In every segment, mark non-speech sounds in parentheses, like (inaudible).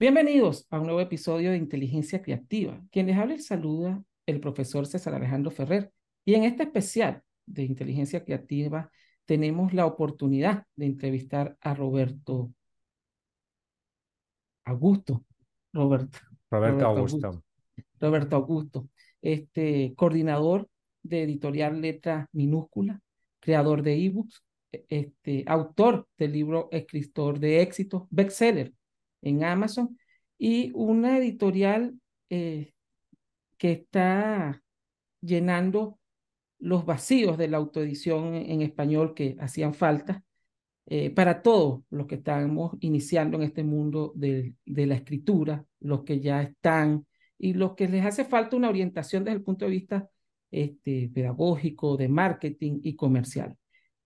Bienvenidos a un nuevo episodio de Inteligencia Creativa. Quien les habla y saluda el profesor César Alejandro Ferrer. Y en este especial de Inteligencia Creativa tenemos la oportunidad de entrevistar a Roberto Augusto. Roberto. Roberto, Augusto. Roberto Augusto, este coordinador de editorial Letra Minúscula, creador de ebooks, este, autor del libro Escritor de Éxito, bestseller en Amazon, y una editorial eh, que está llenando los vacíos de la autoedición en español que hacían falta eh, para todos los que estamos iniciando en este mundo de, de, la escritura, los que ya están y los que les hace falta una orientación desde el punto de vista este, pedagógico, de marketing y comercial.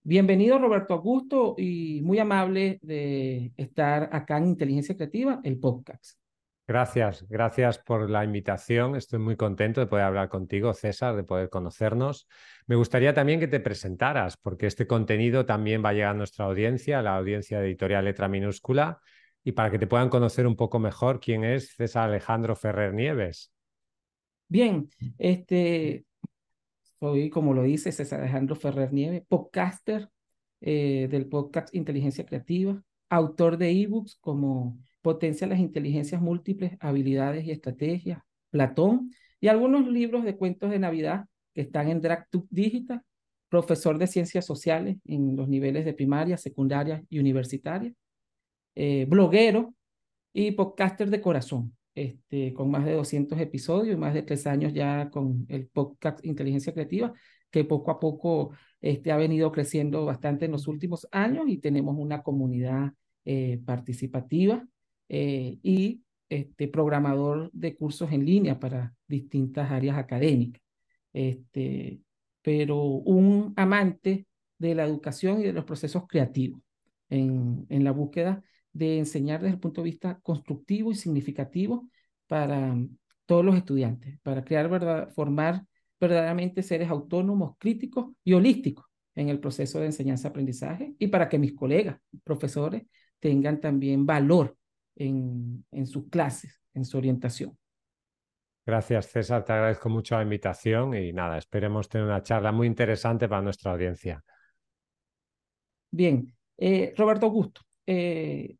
Bienvenido Roberto Augusto y muy amable de estar acá en Inteligencia Creativa, el podcast. Gracias, gracias por la invitación. Estoy muy contento de poder hablar contigo, César, de poder conocernos. Me gustaría también que te presentaras, porque este contenido también va a llegar a nuestra audiencia, a la audiencia de editorial Letra Minúscula, y para que te puedan conocer un poco mejor quién es César Alejandro Ferrer Nieves. Bien, este, soy, como lo dice César Alejandro Ferrer Nieves, podcaster eh, del podcast Inteligencia Creativa, autor de ebooks como Potencia las inteligencias múltiples, habilidades y estrategias, Platón, y algunos libros de cuentos de Navidad que están en DragTube Digital, profesor de ciencias sociales en los niveles de primaria, secundaria y universitaria, eh, bloguero y podcaster de corazón, este, con más de 200 episodios y más de tres años ya con el podcast Inteligencia Creativa, que poco a poco este, ha venido creciendo bastante en los últimos años y tenemos una comunidad eh, participativa eh, y este, programador de cursos en línea para distintas áreas académicas. Este, pero un amante de la educación y de los procesos creativos en, en la búsqueda de enseñar desde el punto de vista constructivo y significativo para todos los estudiantes, para crear, verdad, formar verdaderamente seres autónomos, críticos y holísticos en el proceso de enseñanza-aprendizaje y para que mis colegas, profesores, tengan también valor en, en sus clases, en su orientación. Gracias, César. Te agradezco mucho la invitación y nada, esperemos tener una charla muy interesante para nuestra audiencia. Bien, eh, Roberto Augusto, eh,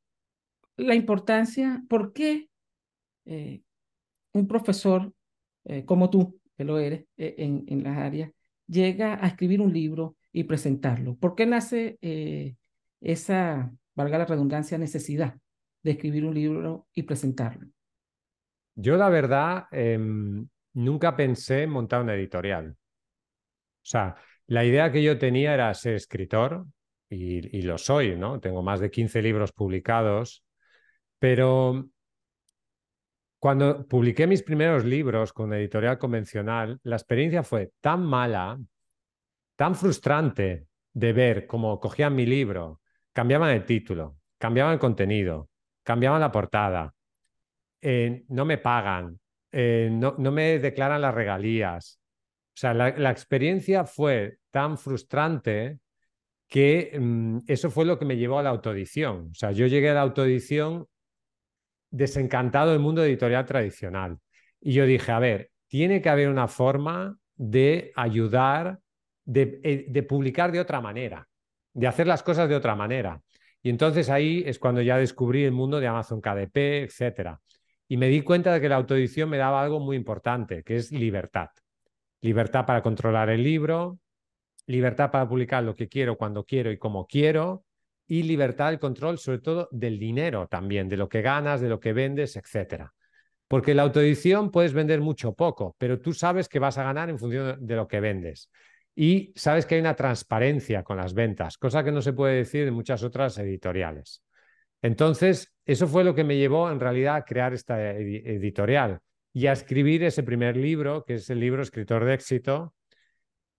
la importancia, ¿por qué eh, un profesor como tú, que lo eres en, en las áreas, llega a escribir un libro y presentarlo? ¿Por qué nace esa, valga la redundancia, necesidad de escribir un libro y presentarlo? Yo la verdad em, nunca pensé en montar una editorial. O sea, la idea que yo tenía era ser escritor y, y lo soy, ¿no? Tengo más de 15 libros publicados, pero cuando publiqué mis primeros libros con editorial convencional, la experiencia fue tan mala, tan frustrante de ver cómo cogían mi libro, cambiaban el título, cambiaban el contenido, cambiaban la portada, eh, no me pagan, eh, no, no, me declaran las regalías. O sea, la, experiencia fue tan frustrante que mmm, eso fue lo que me llevó a la autoedición. O sea, yo llegué a la autoedición desencantado del mundo editorial tradicional. Y yo dije, a ver, tiene que haber una forma de ayudar, de, eh, de publicar de otra manera, de hacer las cosas de otra manera. Y entonces ahí es cuando ya descubrí el mundo de Amazon KDP, etcétera. Y me di cuenta de que la autoedición me daba algo muy importante, que es libertad. Libertad para controlar el libro, libertad para publicar lo que quiero, cuando quiero y como quiero, y libertad del control, sobre todo del dinero también, de lo que ganas, de lo que vendes, etcétera. Porque la autoedición puedes vender mucho o poco, pero tú sabes que vas a ganar en función de lo que vendes y sabes que hay una transparencia con las ventas, cosa que no se puede decir en muchas otras editoriales. Entonces, eso fue lo que me llevó en realidad a crear esta editorial y a escribir ese primer libro, que es el libro Escritor de éxito,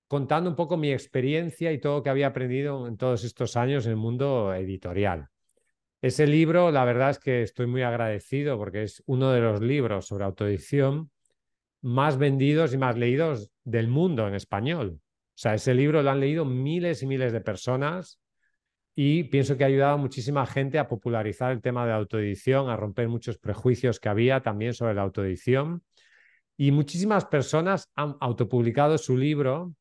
contando un poco mi experiencia y todo lo que había aprendido en todos estos años en el mundo editorial. Ese libro, la verdad es que estoy muy agradecido porque es uno de los libros sobre autoedición más vendidos y más leídos del mundo en español. O sea, ese libro lo han leído miles y miles de personas y pienso que ha ayudado a muchísima gente a popularizar el tema de la autoedición, a romper muchos prejuicios que había también sobre la autoedición. Y muchísimas personas han autopublicado su libro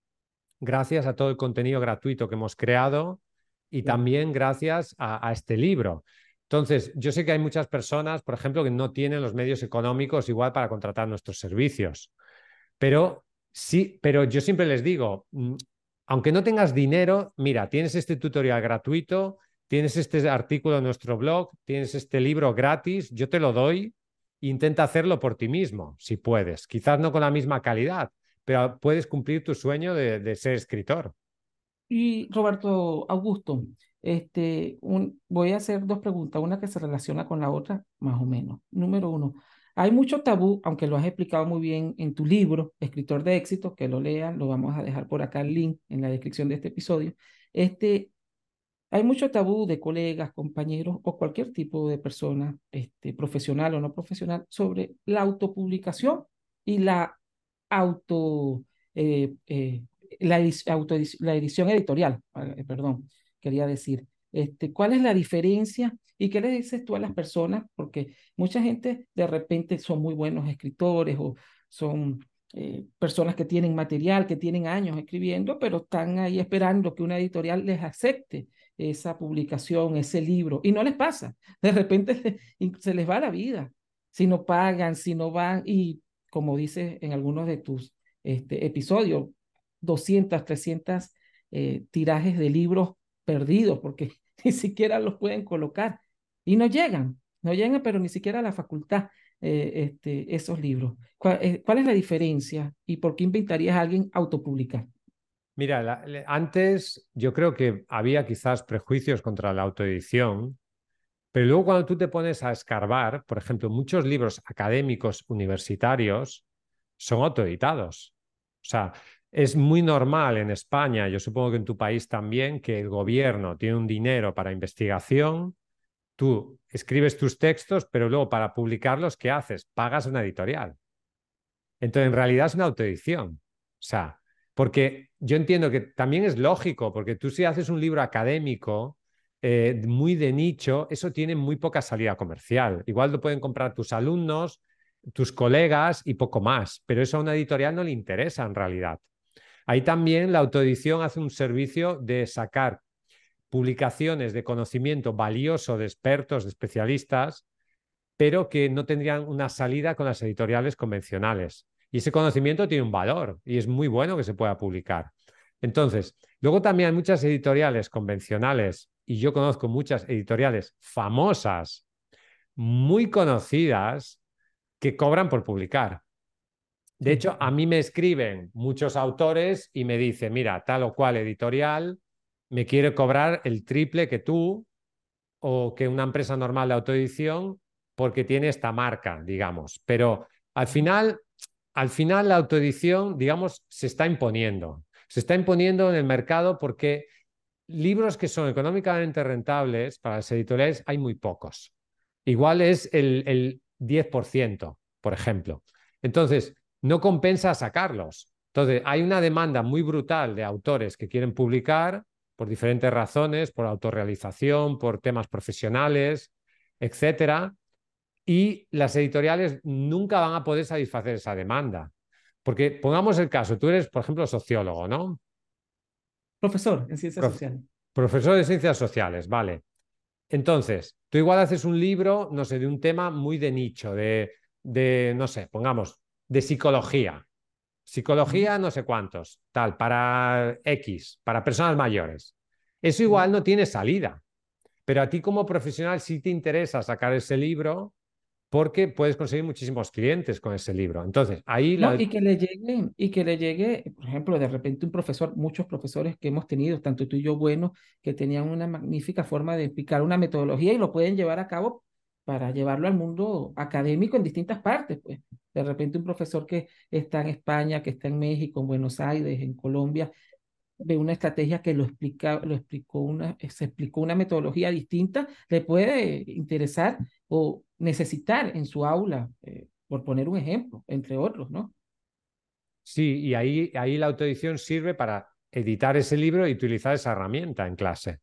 gracias a todo el contenido gratuito que hemos creado y también gracias a, a, este libro. Entonces, yo sé que hay muchas personas, por ejemplo, que no tienen los medios económicos igual para contratar nuestros servicios, pero sí, pero yo siempre les digo, mm, aunque no tengas dinero, mira, tienes este tutorial gratuito, tienes este artículo en nuestro blog, tienes este libro gratis, yo te lo doy, intenta hacerlo por ti mismo, si puedes. Quizás no con la misma calidad, pero puedes cumplir tu sueño de, ser escritor. Y Roberto Augusto, este, un, voy a hacer dos preguntas, una que se relaciona con la otra, más o menos. Número uno, hay mucho tabú, aunque lo has explicado muy bien en tu libro, Escritor de éxito, que lo lean, lo vamos a dejar por acá el link en la descripción de este episodio. Este, hay mucho tabú de colegas, compañeros o cualquier tipo de persona, este, profesional o no profesional, sobre la autopublicación y la auto, eh, eh, la, auto, la edición editorial, eh, perdón, quería decir. Este, ¿Cuál es la diferencia y qué le dices tú a las personas? Porque mucha gente de repente son muy buenos escritores o son personas que tienen material, que tienen años escribiendo, pero están ahí esperando que una editorial les acepte esa publicación, ese libro, y no les pasa. De repente (laughs) se les va la vida. Si no pagan, si no van, y como dices en algunos de tus este, episodios, 200, 300 eh, tirajes de libros perdidos, porque (laughs) ni siquiera los pueden colocar. Y no llegan, no llegan, pero ni siquiera a la facultad eh, este, esos libros. Eh, ¿Cuál, es la diferencia y por qué invitarías a alguien a autopublicar? Mira, antes yo creo que había quizás prejuicios contra la autoedición, pero luego cuando tú te pones a escarbar, por ejemplo, muchos libros académicos universitarios son autoeditados. O sea, es muy normal en España, yo supongo que en tu país también, que el gobierno tiene un dinero para investigación, tú escribes tus textos, pero luego para publicarlos, ¿qué haces? Pagas una editorial. Entonces, en realidad es una autoedición. O sea, porque yo entiendo que también es lógico, porque tú si haces un libro académico eh, muy de nicho, eso tiene muy poca salida comercial. Igual lo pueden comprar tus alumnos, tus colegas y poco más, pero eso a una editorial no le interesa en realidad. Ahí también la autoedición hace un servicio de sacar publicaciones de conocimiento valioso de expertos, de especialistas, pero que no tendrían una salida con las editoriales convencionales. Y ese conocimiento tiene un valor y es muy bueno que se pueda publicar. Entonces, luego también hay muchas editoriales convencionales y yo conozco muchas editoriales famosas, muy conocidas, que cobran por publicar. De hecho, a mí me escriben muchos autores y me dicen, mira, tal o cual editorial me quiere cobrar el triple que tú o que una empresa normal de autoedición porque tiene esta marca, digamos. Pero al final, al final la autoedición, digamos, se está imponiendo. Se está imponiendo en el mercado porque libros que son económicamente rentables para las editoriales hay muy pocos. Igual es el, el 10%, por ejemplo. Entonces, no compensa sacarlos. Entonces, hay una demanda muy brutal de autores que quieren publicar por diferentes razones, por autorrealización, por temas profesionales, etcétera, y las editoriales nunca van a poder satisfacer esa demanda. Porque pongamos el caso, tú eres, por ejemplo, sociólogo, ¿no? Profesor en ciencias sociales. Profesor de ciencias sociales, vale. Entonces, tú igual haces un libro, no sé, de un tema muy de nicho, de, de no sé, pongamos, de psicología. Psicología no sé cuántos, tal, para X, para personas mayores. Eso igual no tiene salida, pero a ti como profesional sí te interesa sacar ese libro porque puedes conseguir muchísimos clientes con ese libro. Entonces, ahí la... y que le llegue, y que le llegue, por ejemplo, de repente un profesor, muchos profesores que hemos tenido, tanto tú y yo buenos, que tenían una magnífica forma de explicar una metodología y lo pueden llevar a cabo para llevarlo al mundo académico en distintas partes. Pues. De repente un profesor que está en España, que está en México, en Buenos Aires, en Colombia, ve una estrategia que lo, explica, lo explicó una, se explicó una metodología distinta, le puede interesar o necesitar en su aula, eh, por poner un ejemplo, entre otros, ¿no? Sí, y ahí, ahí la autoedición sirve para editar ese libro y utilizar esa herramienta en clase.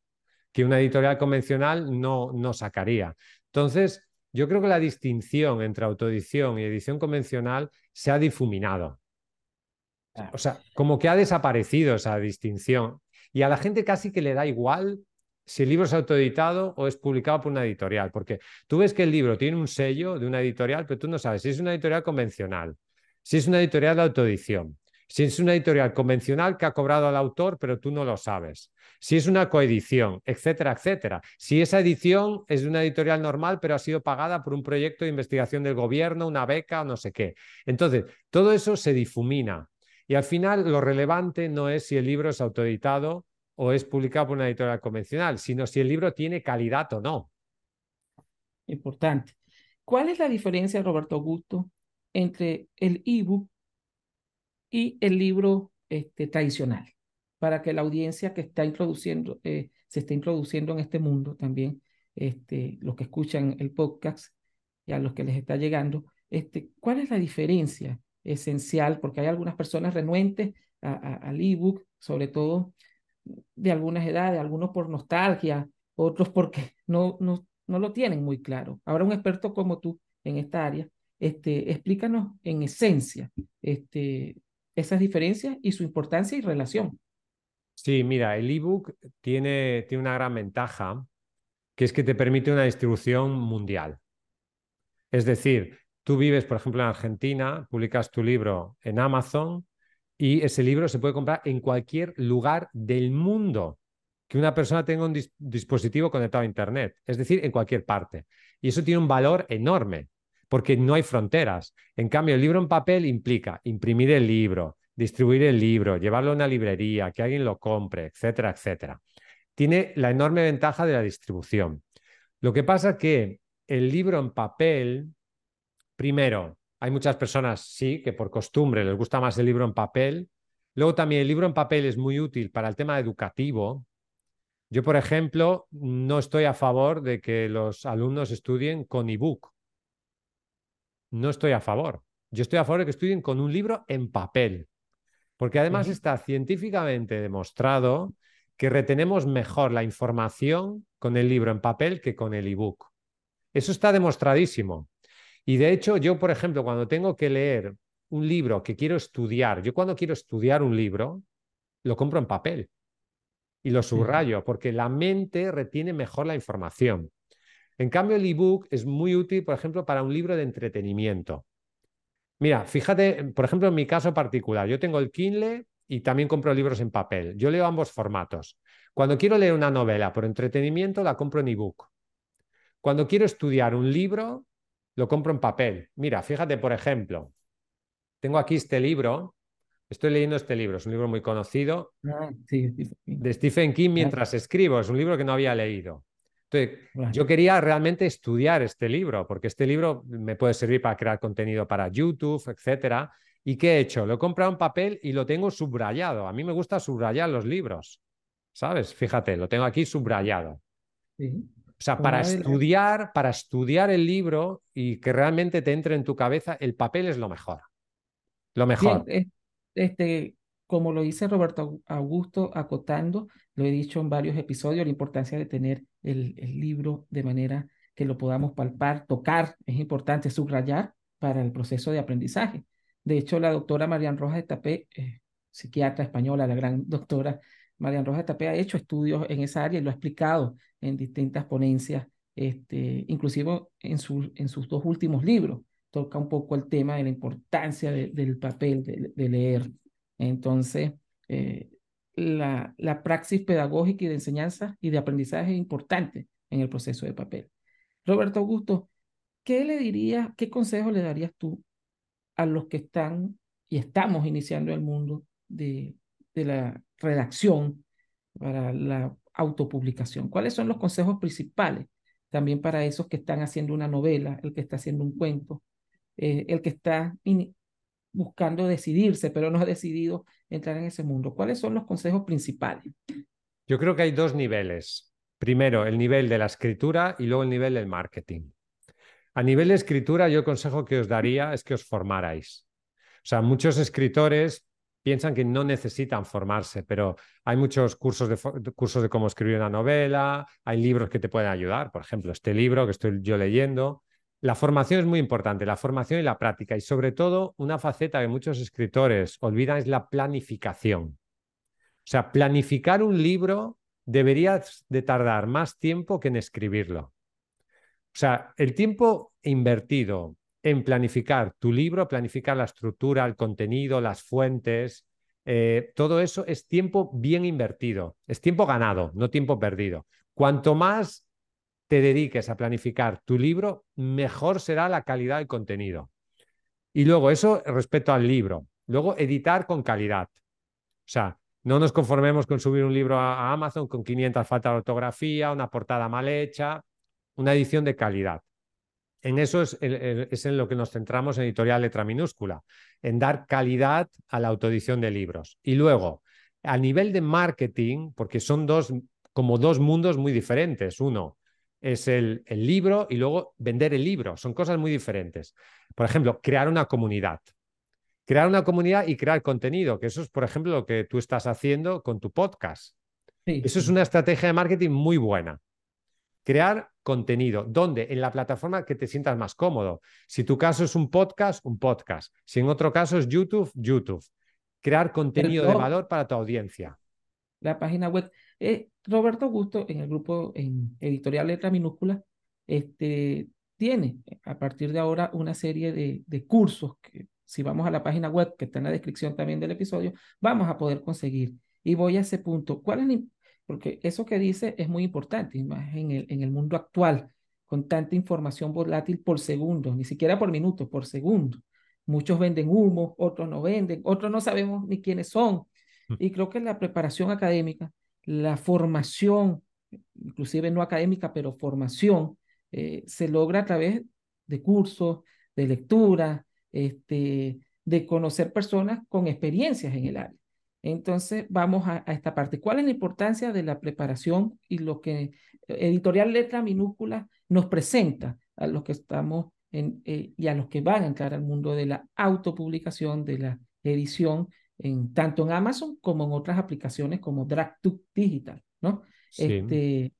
que una editorial convencional no, no sacaría. Entonces, yo creo que la distinción entre autoedición y edición convencional se ha difuminado. O sea, como que ha desaparecido esa distinción. Y a la gente casi que le da igual si el libro es autoeditado o es publicado por una editorial, porque tú ves que el libro tiene un sello de una editorial, pero tú no sabes si es una editorial convencional, si es una editorial de autoedición, si es una editorial convencional que ha cobrado al autor, pero tú no lo sabes, si es una coedición, etcétera, etcétera. Si esa edición es de una editorial normal, pero ha sido pagada por un proyecto de investigación del gobierno, una beca no sé qué. Entonces, todo eso se difumina. Y al final lo relevante no es si el libro es autoeditado o es publicado por una editorial convencional, sino si el libro tiene calidad o no. Importante. ¿Cuál es la diferencia, Roberto Augusto, entre el ebook y el libro este, tradicional? Para que la audiencia que está introduciendo, eh, se está introduciendo en este mundo también, este, los que escuchan el podcast y a los que les está llegando, este, ¿cuál es la diferencia esencial? Porque hay algunas personas renuentes al ebook, sobre todo de algunas edades, algunos por nostalgia, otros porque no, no, no lo tienen muy claro. Ahora un experto como tú en esta área, este, explícanos en esencia este, esas diferencias y su importancia y relación. Sí, mira, el ebook tiene, tiene una gran ventaja, que es que te permite una distribución mundial. Es decir, tú vives, por ejemplo, en Argentina, publicas tu libro en Amazon y ese libro se puede comprar en cualquier lugar del mundo que una persona tenga un dispositivo conectado a Internet, es decir, en cualquier parte. Y eso tiene un valor enorme, porque no hay fronteras. En cambio, el libro en papel implica imprimir el libro, distribuir el libro, llevarlo a una librería, que alguien lo compre, etcétera, etcétera. Tiene la enorme ventaja de la distribución. Lo que pasa que el libro en papel, primero, hay muchas personas, sí, que por costumbre les gusta más el libro en papel. Luego también el libro en papel es muy útil para el tema educativo. Yo, por ejemplo, no estoy a favor de que los alumnos estudien con ebook. No estoy a favor. Yo estoy a favor de que estudien con un libro en papel. Porque además está científicamente demostrado que retenemos mejor la información con el libro en papel que con el ebook. Eso está demostradísimo. Y de hecho, yo, por ejemplo, cuando tengo que leer un libro que quiero estudiar, yo cuando quiero estudiar un libro, lo compro en papel y lo subrayo, porque la mente retiene mejor la información. En cambio, el ebook es muy útil, por ejemplo, para un libro de entretenimiento. Mira, fíjate, por ejemplo, en mi caso particular, yo tengo el Kindle y también compro libros en papel. Yo leo ambos formatos. Cuando quiero leer una novela por entretenimiento, la compro en ebook. Cuando quiero estudiar un libro, lo compro en papel. Mira, fíjate, por ejemplo, tengo aquí este libro, estoy leyendo este libro, es un libro muy conocido ah, de Stephen King mientras escribo, es un libro que no había leído. Entonces, yo quería realmente estudiar este libro, porque este libro me puede servir para crear contenido para YouTube, etcétera. ¿Y qué he hecho? Lo he comprado en papel y lo tengo subrayado. A mí me gusta subrayar los libros, ¿sabes? Fíjate, lo tengo aquí subrayado. Sí. O sea, para estudiar, para estudiar el libro y que realmente te entre en tu cabeza, el papel es lo mejor. Lo mejor. este, como lo dice Roberto Augusto acotando, lo he dicho en varios episodios, la importancia de tener el, libro de manera que lo podamos palpar, tocar, es importante subrayar para el proceso de aprendizaje. De hecho, la doctora Marian Rojas de Tapé, eh, psiquiatra española, la gran doctora Marian Rojas Tapé ha hecho estudios en esa área y lo ha explicado en distintas ponencias, este, inclusive en, en sus dos últimos libros. Toca un poco el tema de la importancia del papel, de, leer. Entonces, eh, la, la praxis pedagógica y de enseñanza y de aprendizaje es importante en el proceso de papel. Roberto Augusto, ¿qué le dirías, qué consejo le darías tú a los que están y estamos iniciando el mundo de, de la redacción para la autopublicación? ¿Cuáles son los consejos principales también para esos que están haciendo una novela, el que está haciendo un cuento, eh, el que está buscando decidirse, pero no ha decidido entrar en ese mundo? ¿Cuáles son los consejos principales? Yo creo que hay dos niveles. Primero, el nivel de la escritura y luego el nivel del marketing. A nivel de escritura, yo el consejo que os daría es que os formarais. O sea, muchos escritores piensan que no necesitan formarse, pero hay muchos cursos de, cursos de cómo escribir una novela, hay libros que te pueden ayudar, por ejemplo, este libro que estoy yo leyendo. La formación es muy importante, la formación y la práctica, y sobre todo una faceta que muchos escritores olvidan es la planificación. O sea, planificar un libro debería de tardar más tiempo que en escribirlo. O sea, el tiempo invertido en planificar tu libro, planificar la estructura, el contenido, las fuentes, eh, todo eso es tiempo bien invertido, es tiempo ganado, no tiempo perdido. Cuanto más te dediques a planificar tu libro, mejor será la calidad del contenido. Y luego eso respecto al libro. Luego editar con calidad. O sea, no nos conformemos con subir un libro a, Amazon con 500 faltas de ortografía, una portada mal hecha, una edición de calidad. En eso es, en lo que nos centramos en editorial letra minúscula, en dar calidad a la autoedición de libros. Y luego, a nivel de marketing, porque son dos, como dos mundos muy diferentes. Uno es el, el libro y luego vender el libro. Son cosas muy diferentes. Por ejemplo, crear una comunidad crear una comunidad y crear contenido, que eso es, por ejemplo, lo que tú estás haciendo con tu podcast. Eso es una estrategia de marketing muy buena. Crear contenido, ¿dónde? En la plataforma que te sientas más cómodo. Si tu caso es un podcast, un podcast. Si en otro caso es YouTube, YouTube. Crear contenido de valor para tu audiencia. La página web. Eh, Roberto Gusto, en el grupo en Editorial Letra Minúscula, este, tiene a partir de ahora una serie de, de cursos que si vamos a la página web que está en la descripción también del episodio, vamos a poder conseguir. Y voy a ese punto. ¿Cuál es Porque eso que dice es muy importante, más en el, en el mundo actual, con tanta información volátil por segundo, ni siquiera por minuto, por segundo. Muchos venden humo, otros no venden, otros no sabemos ni quiénes son. Mm. Y creo que la preparación académica, la formación, inclusive no académica, pero formación, eh, se logra a través de cursos, de lectura, este, de conocer personas con experiencias en el área. Entonces, vamos a, esta parte. ¿Cuál es la importancia de la preparación y lo que Editorial Letra Minúscula nos presenta a los que estamos en, eh, y a los que van a entrar al mundo de la autopublicación, de la edición, en, tanto en Amazon como en otras aplicaciones como DragTube Digital, ¿no? Este,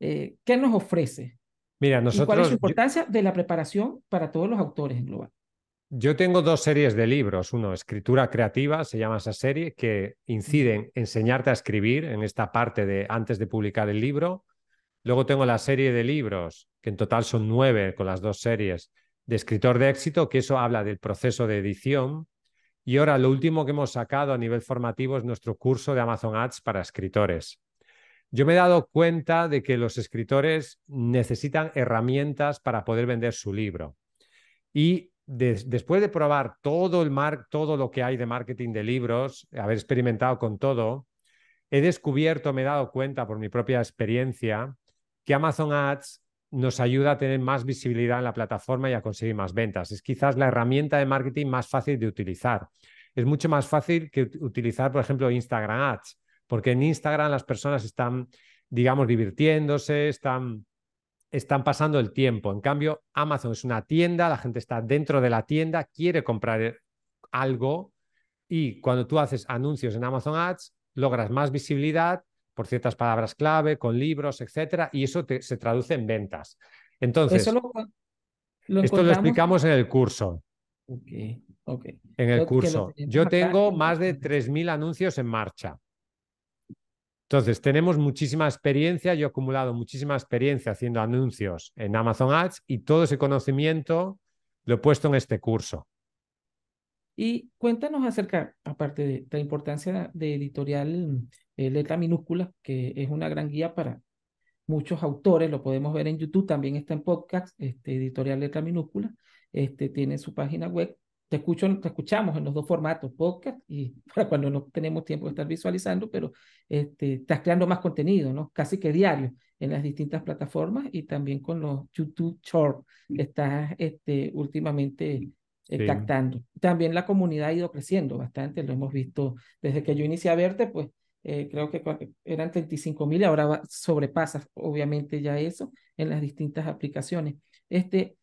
eh, ¿Qué nos ofrece? Mira, nosotros... ¿Cuál es la importancia de la preparación para todos los autores en global? Yo tengo dos series de libros. Uno, Escritura Creativa, se llama esa serie, que inciden en enseñarte a escribir en esta parte de antes de publicar el libro. Luego tengo la serie de libros, que en total son nueve con las dos series, de escritor de éxito, que eso habla del proceso de edición. Y ahora lo último que hemos sacado a nivel formativo es nuestro curso de Amazon Ads para escritores. Yo me he dado cuenta de que los escritores necesitan herramientas para poder vender su libro. Y después de probar todo, el mar todo lo que hay de marketing de libros, haber experimentado con todo, he descubierto, me he dado cuenta por mi propia experiencia, que Amazon Ads nos ayuda a tener más visibilidad en la plataforma y a conseguir más ventas. Es quizás la herramienta de marketing más fácil de utilizar. Es mucho más fácil que utilizar, por ejemplo, Instagram Ads, porque en Instagram las personas están, digamos, divirtiéndose, están están pasando el tiempo. En cambio, Amazon es una tienda, la gente está dentro de la tienda, quiere comprar algo y cuando tú haces anuncios en Amazon Ads, logras más visibilidad por ciertas palabras clave, con libros, etcétera, y eso se traduce en ventas. Entonces, esto lo explicamos en el curso. En el curso. Yo tengo más de 3.000 anuncios en marcha. Entonces, tenemos muchísima experiencia, yo he acumulado muchísima experiencia haciendo anuncios en Amazon Ads y todo ese conocimiento lo he puesto en este curso. Y cuéntanos acerca, aparte de la importancia de editorial eh, letra minúscula, que es una gran guía para muchos autores, lo podemos ver en YouTube, también está en podcast, este, editorial letra minúscula, este, tiene su página web te, escucho, te escuchamos en los dos formatos, podcast y (laughs) para cuando no tenemos tiempo de estar visualizando, pero este, estás creando más contenido, ¿no? Casi que diario en las distintas plataformas y también con los YouTube Short que estás este, últimamente eh, captando. También la comunidad ha ido creciendo bastante, lo hemos visto desde que yo inicié a verte, pues eh, creo que eran 35 mil, ahora sobrepasas obviamente ya eso en las distintas aplicaciones. Este,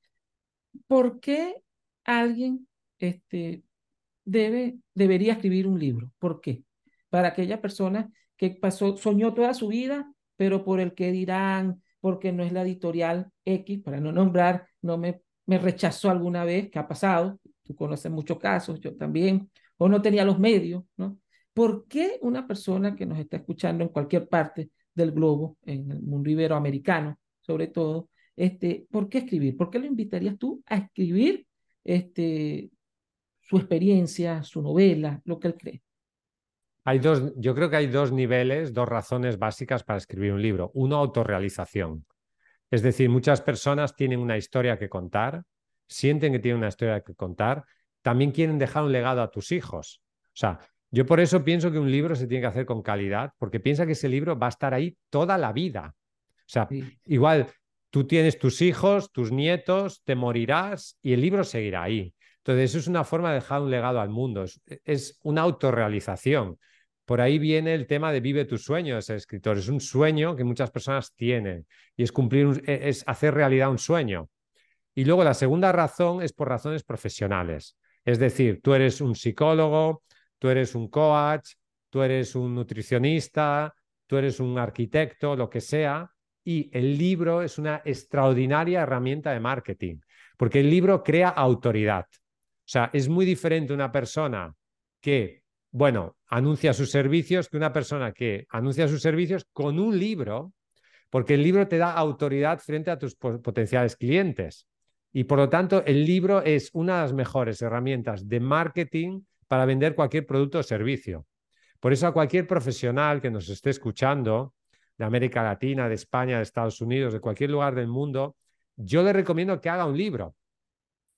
¿Por qué alguien este, debe, debería escribir un libro. ¿Por qué? Para aquella persona que pasó, soñó toda su vida, pero por el que dirán, porque no es la editorial X, para no nombrar, no me, me rechazó alguna vez, ¿qué ha pasado? Tú conoces muchos casos, yo también, o no tenía los medios, ¿no? ¿Por qué una persona que nos está escuchando en cualquier parte del globo, en el mundo iberoamericano, sobre todo, este, ¿por qué escribir? ¿Por qué lo invitarías tú a escribir este, su experiencia, su novela, lo que él cree? Hay dos, yo creo que hay dos niveles, dos razones básicas para escribir un libro. Uno, autorrealización. Es decir, muchas personas tienen una historia que contar, sienten que tienen una historia que contar, también quieren dejar un legado a tus hijos. O sea, yo por eso pienso que un libro se tiene que hacer con calidad, porque piensa que ese libro va a estar ahí toda la vida. O sea, igual tú tienes tus hijos, tus nietos, te morirás y el libro seguirá ahí. Entonces, eso es una forma de dejar un legado al mundo, es, una autorrealización. Por ahí viene el tema de vive tu sueño de ser escritor. Es un sueño que muchas personas tienen y es cumplir, e, es hacer realidad un sueño. Y luego la segunda razón es por razones profesionales. Es decir, tú eres un psicólogo, tú eres un coach, tú eres un nutricionista, tú eres un arquitecto, lo que sea, y el libro es una extraordinaria herramienta de marketing, porque el libro crea autoridad. O sea, es muy diferente una persona que bueno, anuncia sus servicios que una persona que anuncia sus servicios con un libro, porque el libro te da autoridad frente a tus potenciales clientes. Y por lo tanto, el libro es una de las mejores herramientas de marketing para vender cualquier producto o servicio. Por eso a cualquier profesional que nos esté escuchando, de América Latina, de España, de Estados Unidos, de cualquier lugar del mundo, yo le recomiendo que haga un libro,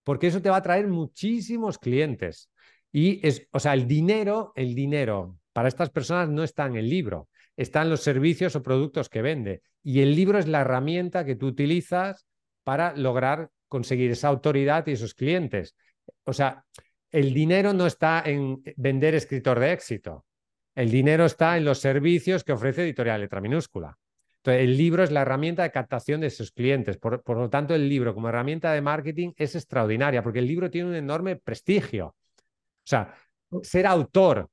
porque eso te va a traer muchísimos clientes. Y es, o sea, el dinero, el dinero para estas personas no está en el libro, está en los servicios o productos que vende. Y el libro es la herramienta que tú utilizas para lograr conseguir esa autoridad y esos clientes. O sea, el dinero no está en vender escritor de éxito. El dinero está en los servicios que ofrece Editorial Letra Minúscula. Entonces, el libro es la herramienta de captación de esos clientes. Por, por, lo tanto, el libro como herramienta de marketing es extraordinaria porque el libro tiene un enorme prestigio. O sea, ser autor.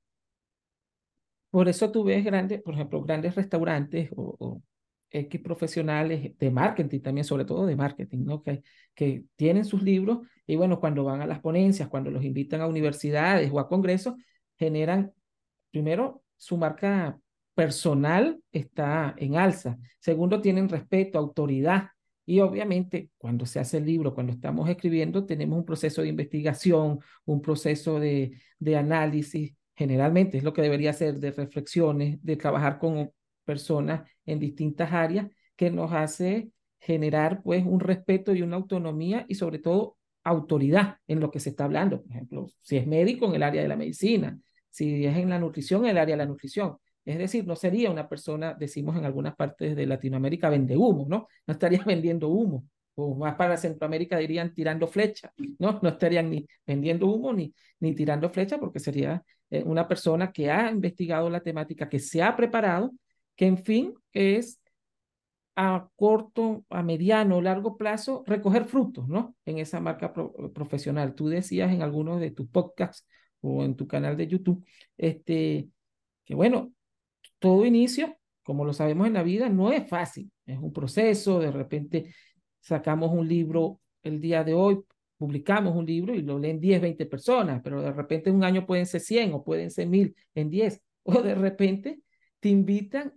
Por eso tú ves grandes, por ejemplo, grandes restaurantes o, X profesionales de marketing también, sobre todo de marketing, ¿no? Que, que tienen sus libros y bueno, cuando van a las ponencias, cuando los invitan a universidades o a congresos, generan, primero, su marca personal está en alza. Segundo, tienen respeto, autoridad. Y obviamente, cuando se hace el libro, cuando estamos escribiendo, tenemos un proceso de investigación, un proceso de, análisis, generalmente es lo que debería ser, de reflexiones, de trabajar con personas en distintas áreas, que nos hace generar pues un respeto y una autonomía y sobre todo autoridad en lo que se está hablando. Por ejemplo, si es médico en el área de la medicina, si es en la nutrición en el área de la nutrición, es decir, no sería una persona, decimos en algunas partes de Latinoamérica, vende humo, ¿no? No estaría (laughs) vendiendo humo. O más para Centroamérica dirían tirando flecha, ¿no? No estarían ni vendiendo humo ni, ni tirando flecha porque sería eh, una persona que ha investigado la temática, que se ha preparado, que en fin es a corto, a mediano, largo plazo, recoger frutos, ¿no? En esa marca profesional. Tú decías en algunos de tus podcasts o en tu canal de YouTube, este, que bueno, todo inicio, como lo sabemos en la vida, no es fácil, es un proceso, de repente sacamos un libro el día de hoy, publicamos un libro y lo leen 10, 20 personas, pero de repente en un año pueden ser 100 o pueden ser 1000 en 10, (laughs) o de repente te invitan,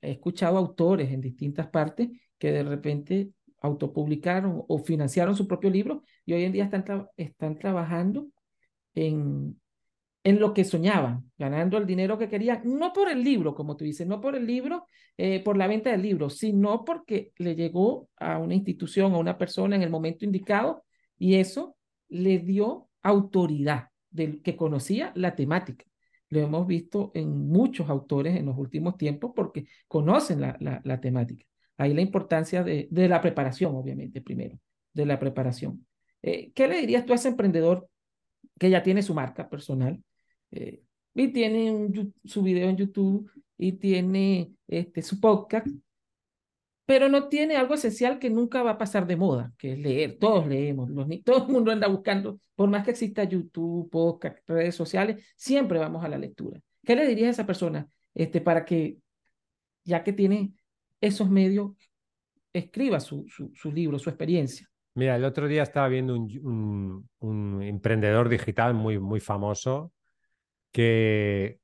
he escuchado autores en distintas partes que de repente autopublicaron o financiaron su propio libro y hoy en día están, están trabajando en, en lo que soñaban, ganando el dinero que querían, no por el libro, como tú dices, no por el libro, eh, por la venta del libro, sino porque le llegó a una institución, a una persona en el momento indicado y eso le dio autoridad del que conocía la temática. Lo hemos visto en muchos autores en los últimos tiempos porque conocen la, la, temática. Ahí la importancia de, de, la preparación, obviamente, primero, de la preparación. Eh, ¿Qué le dirías tú a ese emprendedor que ya tiene su marca personal? Eh, y tiene su video en YouTube y tiene este, su podcast. pero no tiene algo esencial que nunca va a pasar de moda, que es leer. Todos leemos, los, todo el mundo anda buscando, por más que exista YouTube, podcast, redes sociales, siempre vamos a la lectura. ¿Qué le dirías a esa persona este, para que, ya que tiene esos medios, escriba su, su, libro, su experiencia? Mira, el otro día estaba viendo un, un, emprendedor digital muy, muy famoso que,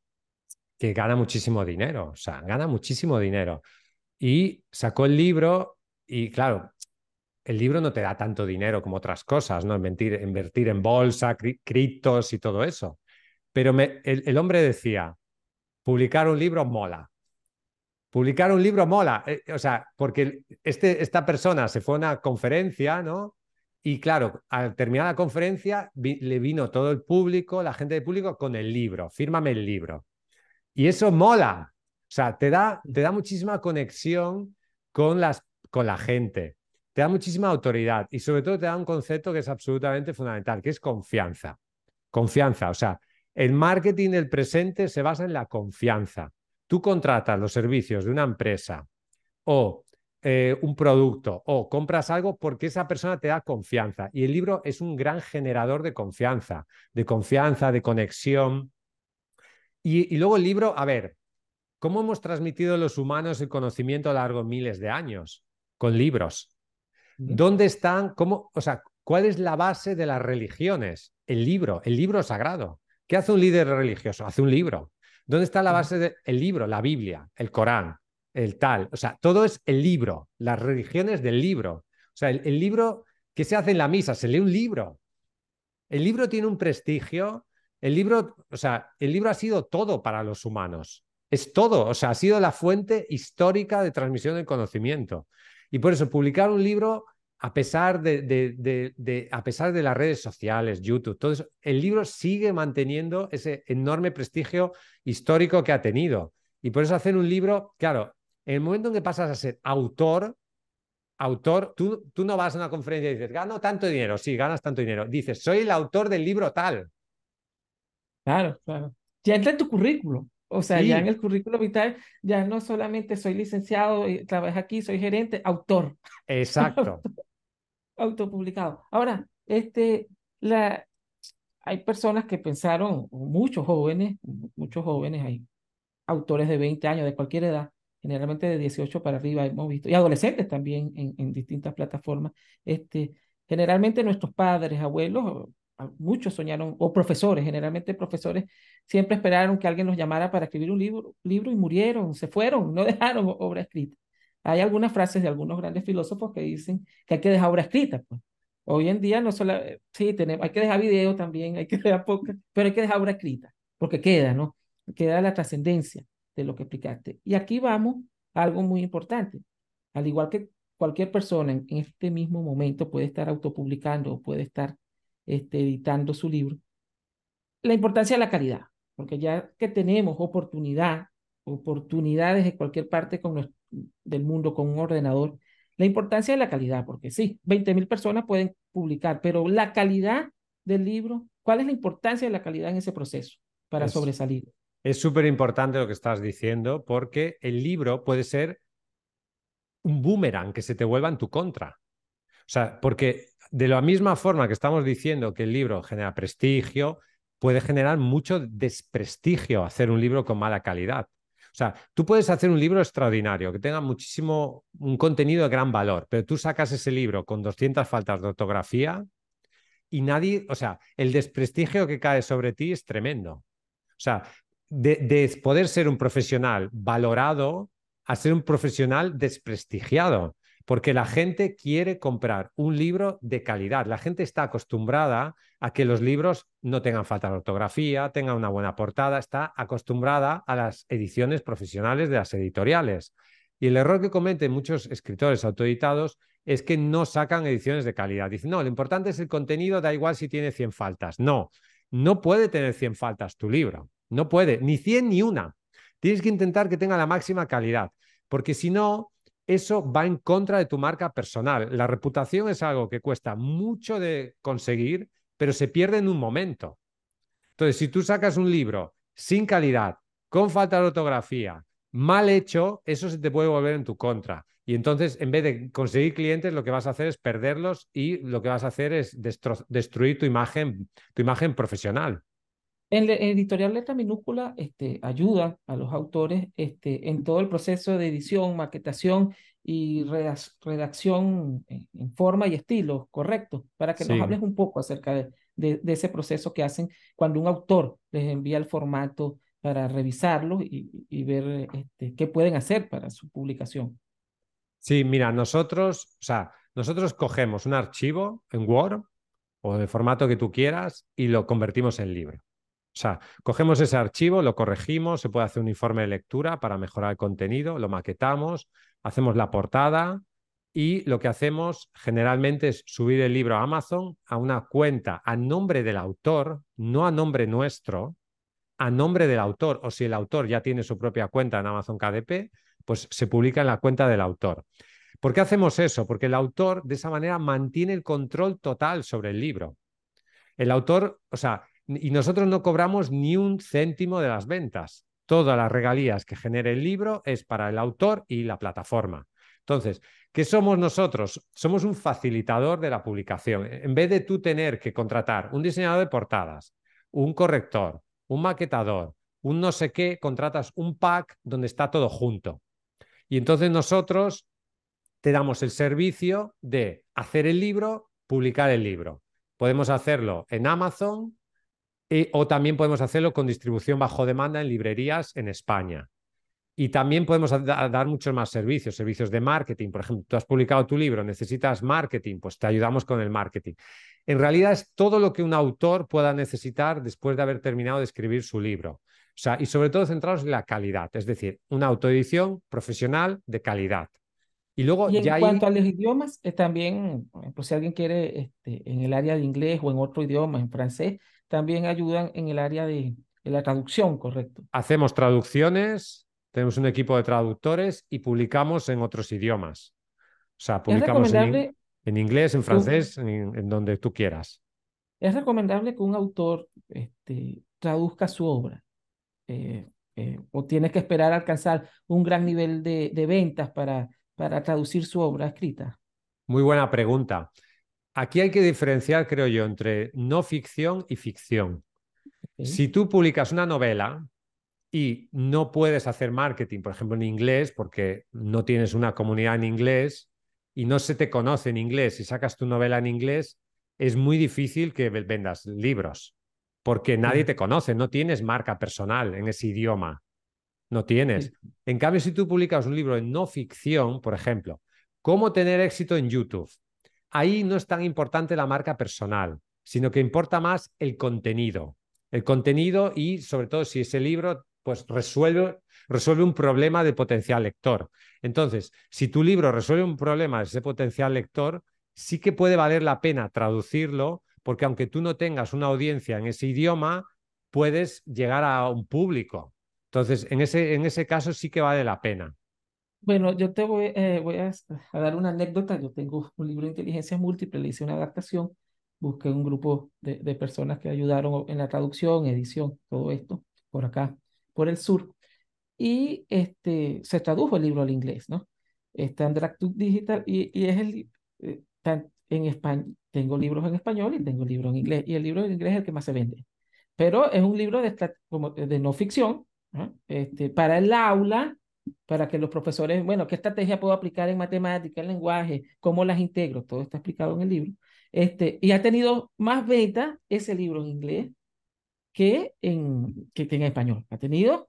que gana muchísimo dinero, o sea, gana muchísimo dinero. Y sacó el libro y claro, el libro no te da tanto dinero como otras cosas, ¿no? Invertir, invertir en bolsa, criptos y todo eso. Pero el, hombre decía, publicar un libro mola. Publicar un libro mola. Eh, o sea, porque este, esta persona se fue a una conferencia, ¿no? Y claro, al terminar la conferencia le vino todo el público, la gente del público, con el libro, fírmame el libro. Y eso mola, o sea, te da, te da muchísima conexión con, las, con la gente, te da muchísima autoridad y sobre todo te da un concepto que es absolutamente fundamental, que es confianza. Confianza, o sea, el marketing del presente se basa en la confianza. Tú contratas los servicios de una empresa o eh, un producto o compras algo porque esa persona te da confianza. Y el libro es un gran generador de confianza, de confianza, de conexión. Y, y luego el libro, a ver, ¿Cómo hemos transmitido los humanos el conocimiento a lo largo de miles de años? Con libros. ¿Dónde están? Cómo, o sea, ¿cuál es la base de las religiones? El libro, el libro sagrado. ¿Qué hace un líder religioso? Hace un libro. ¿Dónde está la base del libro? La Biblia, el Corán, el tal. O sea, todo es el libro, las religiones del libro. O sea, el, libro que se hace en la misa, se lee un libro. El libro tiene un prestigio. El libro, o sea, el libro ha sido todo para los humanos es todo, o sea, ha sido la fuente histórica de transmisión del conocimiento. Y por eso publicar un libro, a pesar de, a pesar de las redes sociales, YouTube, todo eso, el libro sigue manteniendo ese enorme prestigio histórico que ha tenido. Y por eso hacer un libro, claro, en el momento en que pasas a ser autor, autor, tú, tú no vas a una conferencia y dices, gano tanto dinero, sí, ganas tanto dinero. Dices, soy el autor del libro tal. Claro, claro. Ya entra en tu currículum. O sea, ya en el currículo vital, ya no solamente soy licenciado y trabajo aquí, soy gerente, autor. Exacto. (laughs) Autopublicado. Ahora, este, la, hay personas que pensaron, muchos jóvenes, muchos jóvenes, hay autores de 20 años, de cualquier edad, generalmente de 18 para arriba hemos visto, y adolescentes también en, en distintas plataformas, este, generalmente nuestros padres, abuelos, muchos soñaron, o profesores, generalmente profesores, siempre esperaron que alguien los llamara para escribir un libro, libro y murieron, se fueron, (laughs) no dejaron obra escrita. Hay algunas frases de algunos grandes filósofos que dicen que hay que dejar obra escrita. Pues. Hoy en día no solo, sí, tenemos, hay que dejar video también, hay que dejar poca, pero hay que dejar obra escrita, porque queda, ¿no? Queda la trascendencia de lo que explicaste. Y aquí vamos a algo muy importante. Al igual que cualquier persona en, este mismo momento puede estar autopublicando o puede estar este, editando su libro, la importancia de la calidad, porque ya que tenemos oportunidad, oportunidades de cualquier parte con del mundo con un ordenador, la importancia de la calidad, porque sí, 20 mil personas pueden publicar, pero la calidad del libro, ¿cuál es la importancia de la calidad en ese proceso para sobresalir? Es súper importante lo que estás diciendo, porque el libro puede ser un boomerang que se te vuelva en tu contra. O sea, porque de la misma forma que estamos diciendo que el libro genera prestigio, puede generar mucho desprestigio hacer un libro con mala calidad. O sea, tú puedes hacer un libro extraordinario, que tenga muchísimo, un contenido de gran valor, pero tú sacas ese libro con 200 faltas de ortografía y nadie, o sea, el desprestigio que cae sobre ti es tremendo. O sea, de, de poder ser un profesional valorado a ser un profesional desprestigiado porque la gente quiere comprar un libro de calidad. La gente está acostumbrada a que los libros no tengan falta de ortografía, tengan una buena portada, está acostumbrada a las ediciones profesionales de las editoriales. Y el error que cometen muchos escritores autoeditados es que no sacan ediciones de calidad. Dicen, no, lo importante es el contenido, da igual si tiene 100 faltas. No, no puede tener 100 faltas tu libro. No puede, ni 100 ni una. Tienes que intentar que tenga la máxima calidad, porque si no, eso va en contra de tu marca personal. La reputación es algo que cuesta mucho de conseguir, pero se pierde en un momento. Entonces, si tú sacas un libro sin calidad, con falta de ortografía, mal hecho, eso se te puede volver en tu contra. Y entonces, en vez de conseguir clientes, lo que vas a hacer es perderlos y lo que vas a hacer es destruir tu imagen, tu imagen profesional. En la editorial Letra Minúscula este, ayuda a los autores este, en todo el proceso de edición, maquetación y redacción en, forma y estilo, correcto, para que nos hables un poco acerca de, de, ese proceso que hacen cuando un autor les envía el formato para revisarlo y, y ver este, qué pueden hacer para su publicación. Sí, mira, nosotros, o sea, nosotros cogemos un archivo en Word o de formato que tú quieras y lo convertimos en libro. O sea, cogemos ese archivo, lo corregimos, se puede hacer un informe de lectura para mejorar el contenido, lo maquetamos, hacemos la portada y lo que hacemos generalmente es subir el libro a Amazon a una cuenta a nombre del autor, no a nombre nuestro, a nombre del autor. O si el autor ya tiene su propia cuenta en Amazon KDP, pues se publica en la cuenta del autor. ¿Por qué hacemos eso? Porque el autor de esa manera mantiene el control total sobre el libro. El autor, o sea, y nosotros no cobramos ni un céntimo de las ventas. Todas las regalías que genere el libro es para el autor y la plataforma. Entonces, ¿qué somos nosotros? Somos un facilitador de la publicación. En vez de tú tener que contratar un diseñador de portadas, un corrector, un maquetador, un no sé qué, contratas un pack donde está todo junto. Y entonces nosotros te damos el servicio de hacer el libro, publicar el libro. Podemos hacerlo en Amazon, o también podemos hacerlo con distribución bajo demanda en librerías en España. Y también podemos dar muchos más servicios, servicios de marketing. Por ejemplo, tú has publicado tu libro, necesitas marketing, pues te ayudamos con el marketing. En realidad es todo lo que un autor pueda necesitar después de haber terminado de escribir su libro. O sea, y sobre todo centrados en la calidad, es decir, una autoedición profesional de calidad. Y luego en cuanto a los idiomas, eh, también, por ejemplo, si alguien quiere este, en el área de inglés o en otro idioma, en francés, también ayudan en el área de, la traducción, correcto. Hacemos traducciones, tenemos un equipo de traductores y publicamos en otros idiomas. O sea, publicamos en, inglés, en francés, en, donde tú quieras. Es recomendable que un autor este, traduzca su obra. Eh, eh, o tiene que esperar a alcanzar un gran nivel de, de ventas para, para traducir su obra escrita. Muy buena pregunta. Aquí hay que diferenciar, creo yo, entre no ficción y ficción. Si tú publicas una novela y no puedes hacer marketing, por ejemplo, en inglés, porque no tienes una comunidad en inglés y no se te conoce en inglés y sacas tu novela en inglés, es muy difícil que vendas libros, porque nadie te conoce, no tienes marca personal en ese idioma. No tienes. En cambio, si tú publicas un libro en no ficción, por ejemplo, ¿cómo tener éxito en YouTube? Ahí no es tan importante la marca personal, sino que importa más el contenido. El contenido y sobre todo si ese libro pues resuelve, resuelve un problema de potencial lector. Entonces, si tu libro resuelve un problema de ese potencial lector, sí que puede valer la pena traducirlo, porque aunque tú no tengas una audiencia en ese idioma, puedes llegar a un público. Entonces, en ese, en ese caso sí que vale la pena. Bueno, yo te voy, eh, voy a, dar una anécdota. Yo tengo un libro de inteligencia múltiple, le hice una adaptación, busqué un grupo de, de personas que ayudaron en la traducción, edición, todo esto, por acá, por el sur. Y este, se tradujo el libro al inglés, ¿no? Está en Dractus Digital y, y es el, eh, en español, tengo libros en español y tengo libros en inglés. Y el libro en inglés es el que más se vende. Pero es un libro de, como de no ficción, este, para el aula para que los profesores, bueno, qué estrategia puedo aplicar en matemática, en lenguaje, cómo las integro, todo está explicado en el libro. Este, y ha tenido más venta ese libro en inglés que en, que, en español. Ha tenido,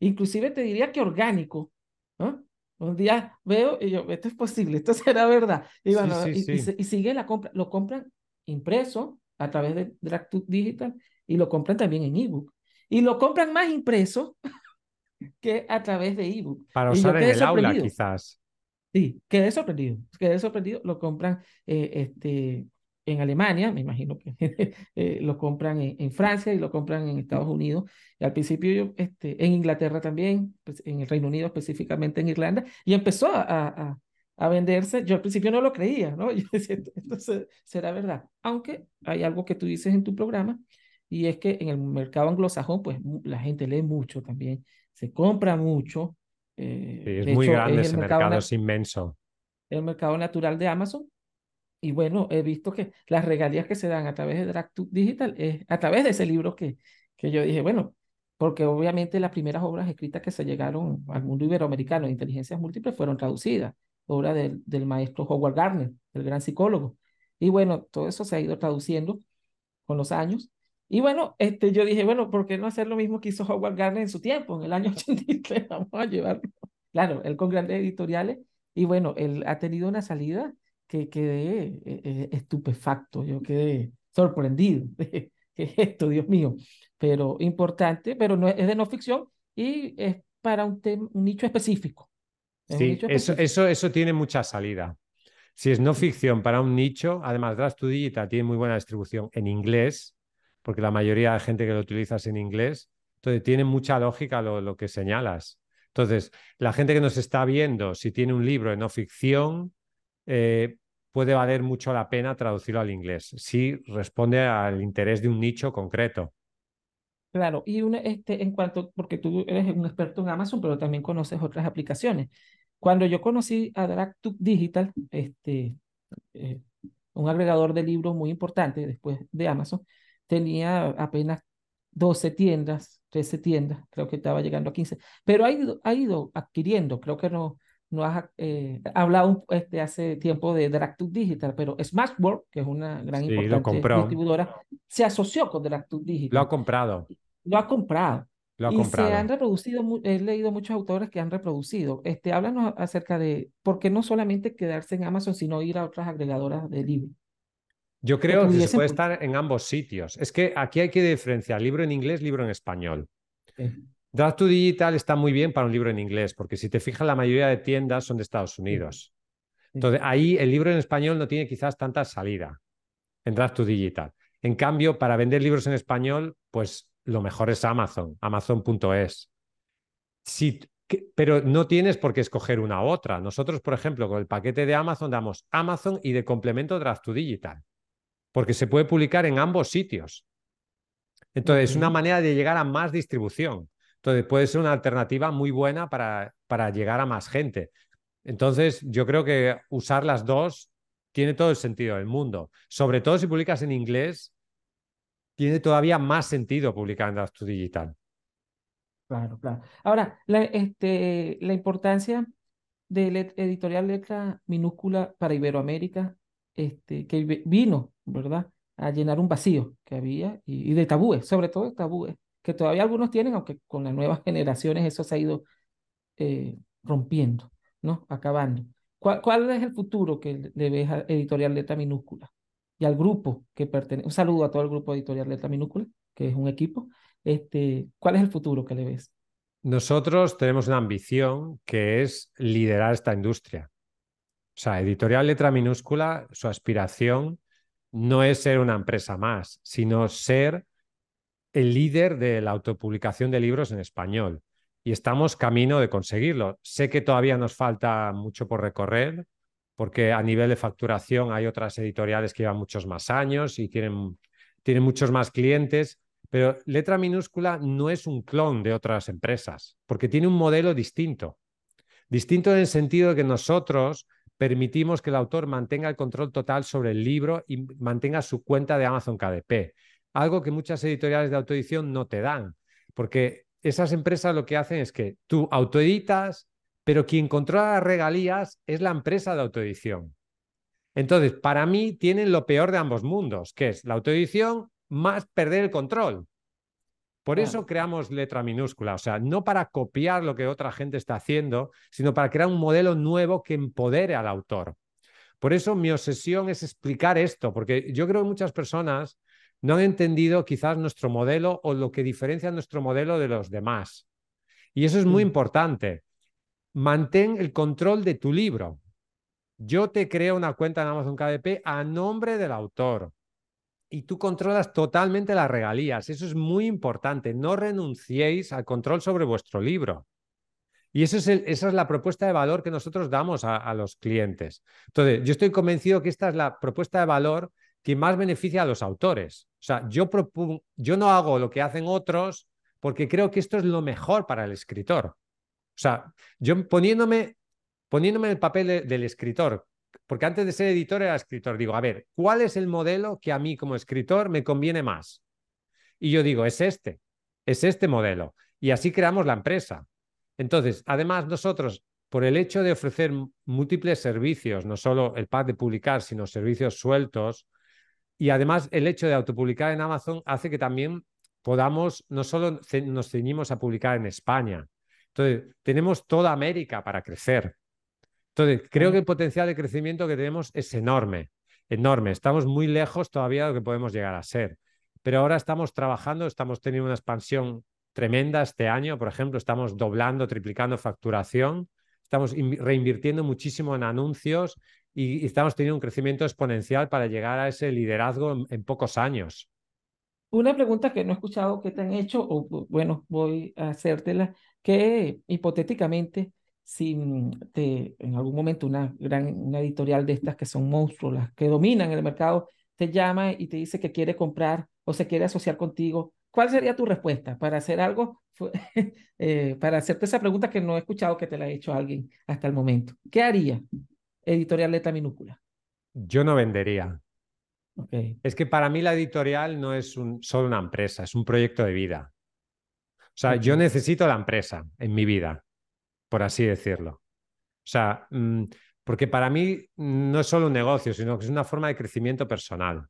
inclusive te diría que orgánico. Un día veo y yo, esto es posible, esto (laughs) será verdad. Y, bueno, y, sigue la compra, lo compran impreso a través de Dragtooth Digital y lo compran también en ebook. Y lo compran más impreso que a través de ebook. Para usar en el aula, quizás. Sí, quedé sorprendido. Quedé sorprendido. Lo compran eh, este, en Alemania, me imagino que (laughs) eh, lo compran en, Francia y lo compran en Estados Unidos. Y al principio, yo, este, en Inglaterra también, pues, en el Reino Unido, específicamente en Irlanda, y empezó a, a, a venderse. Yo al principio no lo creía, ¿no? (laughs) Yo decía, esto será verdad. Aunque hay algo que tú dices en tu programa, y es que en el mercado anglosajón, pues la gente lee mucho también se compra mucho Eh, es de muy hecho, grande es ese mercado, mercado, es inmenso. el mercado natural de Amazon. Y bueno, he visto que las regalías que se dan a través de DragTube Digital es a través de ese libro que, que yo dije, bueno, porque obviamente las primeras obras escritas que se llegaron al mundo iberoamericano de inteligencias múltiples fueron traducidas, obra del, del maestro Howard Gardner, el gran psicólogo. Y bueno, todo eso se ha ido traduciendo con los años. Y bueno, este, yo dije, bueno, ¿por qué no hacer lo mismo que hizo Howard Gardner en su tiempo, en el año (laughs) 83? Vamos a llevarlo. Claro, él con grandes editoriales. Y bueno, él ha tenido una salida que quedé eh, eh, estupefacto, yo quedé sorprendido. (laughs) ¿Qué es esto, Dios mío? Pero importante, pero no es, de no ficción y es para un, un nicho específico. Es Sí, nicho eso, específico. eso, eso tiene mucha salida. Si es no ficción para un nicho, además Draft to Digital tiene muy buena distribución en inglés, porque la mayoría de gente que lo utiliza es en inglés, entonces tiene mucha lógica lo, lo que señalas. Entonces, la gente que nos está viendo, si tiene un libro de no ficción, eh, puede valer mucho la pena traducirlo al inglés, si responde al interés de un nicho concreto. Claro, y una, este, en cuanto, porque tú eres un experto en Amazon, pero también conoces otras aplicaciones. Cuando yo conocí a DragTube Digital, este, eh, un agregador de libros muy importante después de Amazon, tenía apenas 12 tiendas, 13 tiendas, creo que estaba llegando a 15, pero ha ido, ha ido adquiriendo, creo que no, no has eh, hablado este, hace tiempo de DragTube Digital, pero Smashworld, que es una gran Sí, importante distribuidora, se asoció con DragTube Lo Digital ha comprado, lo ha comprado. lo ha Y se han comprado. reproducido, he leído muchos autores que han reproducido. Este, háblanos acerca de por qué no solamente quedarse en Amazon, sino ir a otras agregadoras de libros Yo creo que se puede estar en ambos sitios. Es que aquí hay que diferenciar libro en inglés, libro en español. Eh, Draft to Digital está muy bien para un libro en inglés, porque si te fijas, la mayoría de tiendas son de Estados sí, Unidos. sí, Entonces, ahí el libro en español no tiene quizás tanta salida en Draft to Digital. En cambio, para vender libros en español, pues lo mejor es Amazon, amazon.es. Si, pero no tienes por qué escoger una u otra. Nosotros, por ejemplo, con el paquete de Amazon damos Amazon y de complemento Draft to Digital, porque se puede publicar en ambos sitios. Entonces, es una manera de llegar a más distribución. Entonces, puede ser una alternativa muy buena para, para llegar a más gente. Entonces, yo creo que usar las dos tiene todo el sentido del mundo. Sobre todo si publicas en inglés, tiene todavía más sentido publicar en to Digital. claro, claro. Ahora, la, este, la importancia de let- editorial letra minúscula para Iberoamérica, este, que vi- vino, ¿verdad? A llenar un vacío que había y, de tabúes, sobre todo de tabúes, que todavía algunos tienen, aunque con las nuevas (laughs) generaciones eso se ha ido eh, rompiendo, ¿no? Acabando. ¿Cuál, es el futuro que le- ves a Editorial Letra Minúscula? Y al grupo que pertenece, un saludo a todo el grupo Editorial Letra Minúscula, que es un equipo. Este, ¿cuál es el futuro que le ves? Nosotros tenemos una ambición que es liderar esta industria. O sea, Editorial Letra Minúscula, su aspiración no es ser una empresa más, sino ser el líder de la autopublicación de libros en español. Y estamos camino de conseguirlo. Sé que todavía nos falta mucho por recorrer, porque a nivel de facturación hay otras editoriales que llevan muchos más años y tienen, tienen muchos más clientes, pero Letra Minúscula no es un clon de otras empresas, porque tiene un modelo distinto. Distinto en el sentido de que nosotros permitimos que el autor mantenga el control total sobre el libro y mantenga su cuenta de Amazon KDP, algo que muchas editoriales de autoedición no te dan, porque esas empresas lo que hacen es que tú autoeditas, pero quien controla las regalías es la empresa de autoedición. Entonces, para mí tienen lo peor de ambos mundos, que es la autoedición más perder el control. Por Claro. eso creamos letra minúscula, o sea, no para copiar lo que otra gente está haciendo, sino para crear un modelo nuevo que empodere al autor. Por eso mi obsesión es explicar esto, porque yo creo que muchas personas no han entendido quizás nuestro modelo o lo que diferencia nuestro modelo de los demás. Y eso es muy Sí. importante. Mantén el control de tu libro. Yo te creo una cuenta en Amazon KDP a nombre del autor y tú controlas totalmente las regalías. Eso es muy importante. No renunciéis al control sobre vuestro libro. Y eso es esa es la propuesta de valor que nosotros damos a, los clientes. Entonces, yo estoy convencido que esta es la propuesta de valor que más beneficia a los autores. O sea, yo, yo no hago lo que hacen otros porque creo que esto es lo mejor para el escritor. O sea, yo poniéndome, poniéndome el papel del escritor, porque antes de ser editor era escritor, digo, a ver, ¿cuál es el modelo que a mí como escritor me conviene más? Y yo digo, es este, es este modelo. Y así creamos la empresa. Entonces, además nosotros, por el hecho de ofrecer múltiples servicios, no solo el pack de publicar, sino servicios sueltos, y además el hecho de autopublicar en Amazon hace que también podamos, no solo nos ceñimos a publicar en España, entonces tenemos toda América para crecer. Entonces, creo que el potencial de crecimiento que tenemos es enorme, enorme. Estamos muy lejos todavía de lo que podemos llegar a ser. Pero ahora estamos trabajando, estamos teniendo una expansión tremenda este año. Por ejemplo, estamos doblando, triplicando facturación, estamos reinvirtiendo muchísimo en anuncios y, estamos teniendo un crecimiento exponencial para llegar a ese liderazgo en pocos años. Una pregunta que no he escuchado que te han hecho, o bueno, voy a hacértela, que hipotéticamente si te, en algún momento una gran una editorial de estas que son monstruos, las que dominan el mercado, te llama y te dice que quiere comprar o se quiere asociar contigo, ¿cuál sería tu respuesta para hacer algo, (laughs) eh, para hacerte esa pregunta que no he escuchado que te la ha hecho alguien hasta el momento? ¿Qué haría Editorial Letra Minúscula? Yo no vendería. Okay. Es que para mí la editorial no es un, solo una empresa, es un proyecto de vida. O sea, yo necesito la empresa en mi vida por así decirlo. O sea, mm, porque para mí no es solo un negocio, sino que es una forma de crecimiento personal.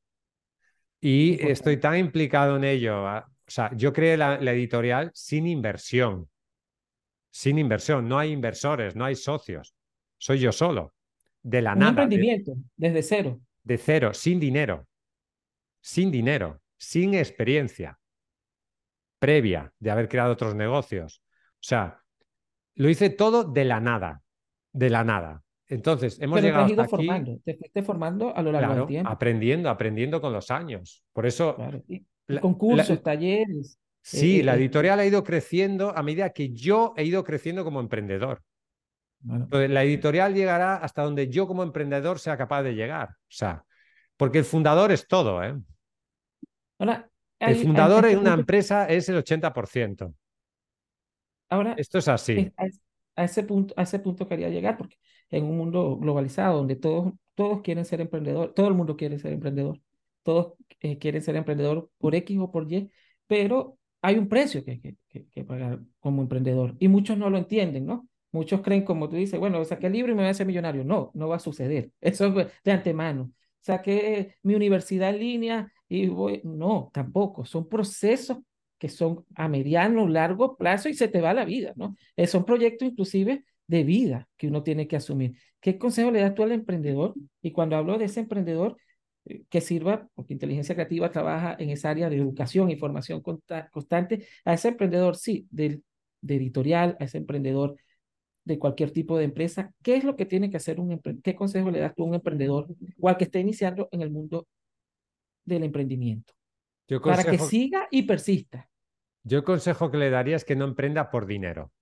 Y estoy tan implicado en ello. O sea, yo creé la, editorial sin inversión. Sin inversión. No hay inversores, no hay socios. Soy yo solo. De la nada. Un emprendimiento, desde cero. De cero, sin dinero. Sin dinero. Sin experiencia previa de haber creado otros negocios. O sea, lo hice todo de la nada, de la nada. Entonces, hemos llegado hasta aquí, formando, te fuiste formando a lo largo del tiempo. Aprendiendo, aprendiendo con los años. Por eso... concursos, talleres. Sí, eh, la eh, editorial ha ido creciendo a medida que yo he ido creciendo como emprendedor. Entonces, la editorial llegará hasta donde yo como emprendedor sea capaz de llegar. O sea, porque el fundador es todo, ¿eh? el fundador en una empresa es el 80%. Ahora, esto es así. A ese punto, a ese punto quería llegar, porque en un mundo globalizado donde todos, todos quieren ser emprendedor, todo el mundo quiere ser emprendedor, todos eh, quieren ser emprendedor por X o por Y, pero hay un precio que, que, que, pagar como emprendedor y muchos no lo entienden, ¿no? Muchos creen, como tú dices, bueno, saqué el libro y me voy a hacer millonario. No, no va a suceder. (laughs) Eso es de antemano. Saqué mi universidad en línea y voy. No, tampoco. Son procesos que son a mediano, largo plazo y se te va la vida, ¿no? Eh, son proyectos inclusive de vida que uno tiene que asumir. ¿Qué consejo le das tú al emprendedor? Y cuando hablo de ese emprendedor, eh, que sirva, porque inteligencia creativa trabaja en esa área de educación y formación constante, a ese emprendedor, sí, de, de editorial, a ese emprendedor de cualquier tipo de empresa, ¿qué es lo que tiene que hacer un emprendedor? ¿Qué consejo le das tú a un emprendedor o al que esté iniciando en el mundo del emprendimiento? Para que siga y persista. Yo el consejo que le daría es que no emprenda por dinero.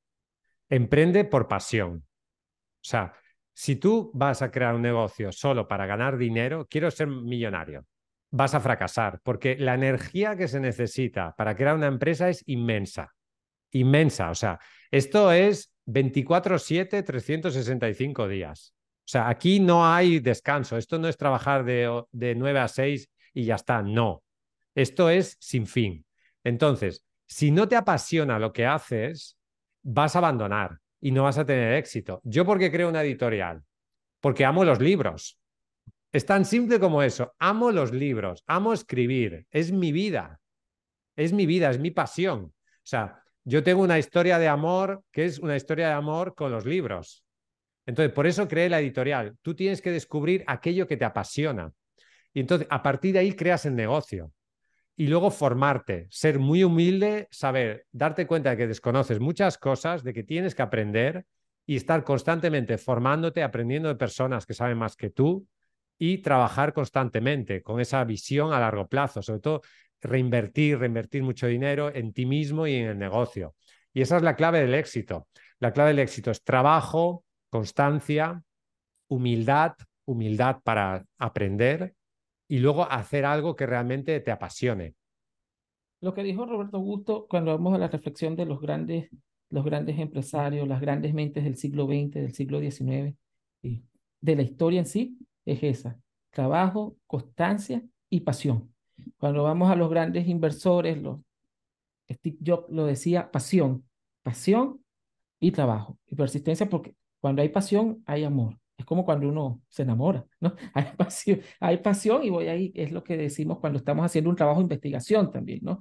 Emprende por pasión. O sea, si tú vas a crear un negocio solo para ganar dinero, quiero ser millonario, vas a fracasar porque la energía que se necesita para crear una empresa es inmensa. Inmensa. O sea, esto es 24/7, 365 días. O sea, aquí no hay descanso. Esto no es trabajar de, de 9 a 6 y ya está. No. Esto es sin fin. Entonces, si no te apasiona lo que haces, vas a abandonar y no vas a tener éxito. ¿Yo por qué creo una editorial? Porque amo los libros. Es tan simple como eso. Amo los libros, amo escribir. Es mi vida. Es mi vida, es mi pasión. O sea, yo tengo una historia de amor que es una historia de amor con los libros. Entonces, por eso creé la editorial. Tú tienes que descubrir aquello que te apasiona. Y entonces, a partir de ahí, creas el negocio y luego formarte, ser muy humilde, saber, darte cuenta de que desconoces muchas cosas, de que tienes que aprender y estar constantemente formándote, aprendiendo de personas que saben más que tú y trabajar constantemente con esa visión a largo plazo, sobre todo reinvertir, reinvertir mucho dinero en ti mismo y en el negocio. Y esa es la clave del éxito. La clave del éxito es trabajo, constancia, humildad, humildad para aprender y luego hacer algo que realmente te apasione. Lo que dijo Roberto Augusto cuando vamos a la reflexión de los grandes los grandes empresarios, las grandes mentes del siglo XX, del siglo XIX, y de la historia en sí, es esa, trabajo, constancia y pasión. Cuando vamos a los grandes inversores, los, Steve Jobs lo decía, pasión, pasión y trabajo y persistencia, porque cuando hay pasión, hay amor. Es como cuando uno se enamora, ¿no? (laughs) Hay pasión, hay pasión y voy ahí, es lo que decimos cuando estamos haciendo un trabajo de investigación también, ¿no?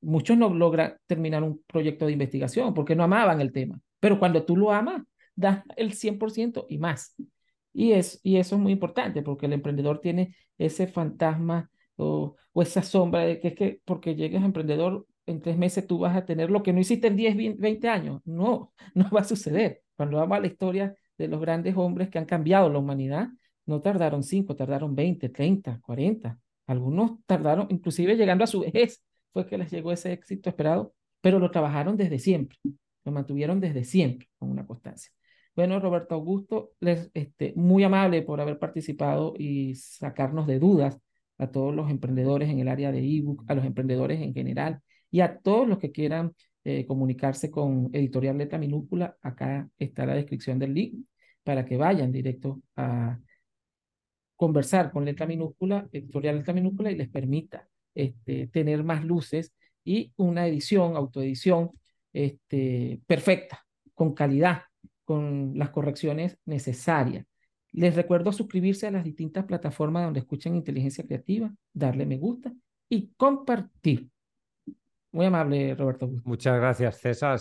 Muchos no logran terminar un proyecto de investigación porque no amaban el tema, pero cuando tú lo amas, das el 100% y más. Y, es, y eso es muy importante porque el emprendedor tiene ese fantasma o, o esa sombra de que es que porque llegues a emprendedor en tres meses tú vas a tener lo que no hiciste en 10, 20 años. No, (laughs) no va a suceder. Cuando vamos la historia de los grandes hombres que han cambiado la humanidad, no tardaron 5, tardaron 20, 30, 40. Algunos tardaron, inclusive llegando a su vejez, fue que les llegó ese éxito esperado, pero lo trabajaron desde siempre, lo mantuvieron desde siempre con una constancia. Bueno, Roberto Augusto, les, este, muy amable por haber participado y sacarnos de dudas a todos los emprendedores en el área de ebook, a los emprendedores en general y a todos los que quieran eh, comunicarse con Editorial Letra Minúscula. Acá está la descripción del link para que vayan directo a conversar con Letra Minúscula, Editorial Letra Minúscula y les permita este, tener más luces y una edición, autoedición este, perfecta, con calidad, con las correcciones necesarias. Les recuerdo suscribirse a las distintas plataformas donde escuchen inteligencia creativa, darle me gusta y compartir. Muy amable, Roberto. Muchas gracias, César.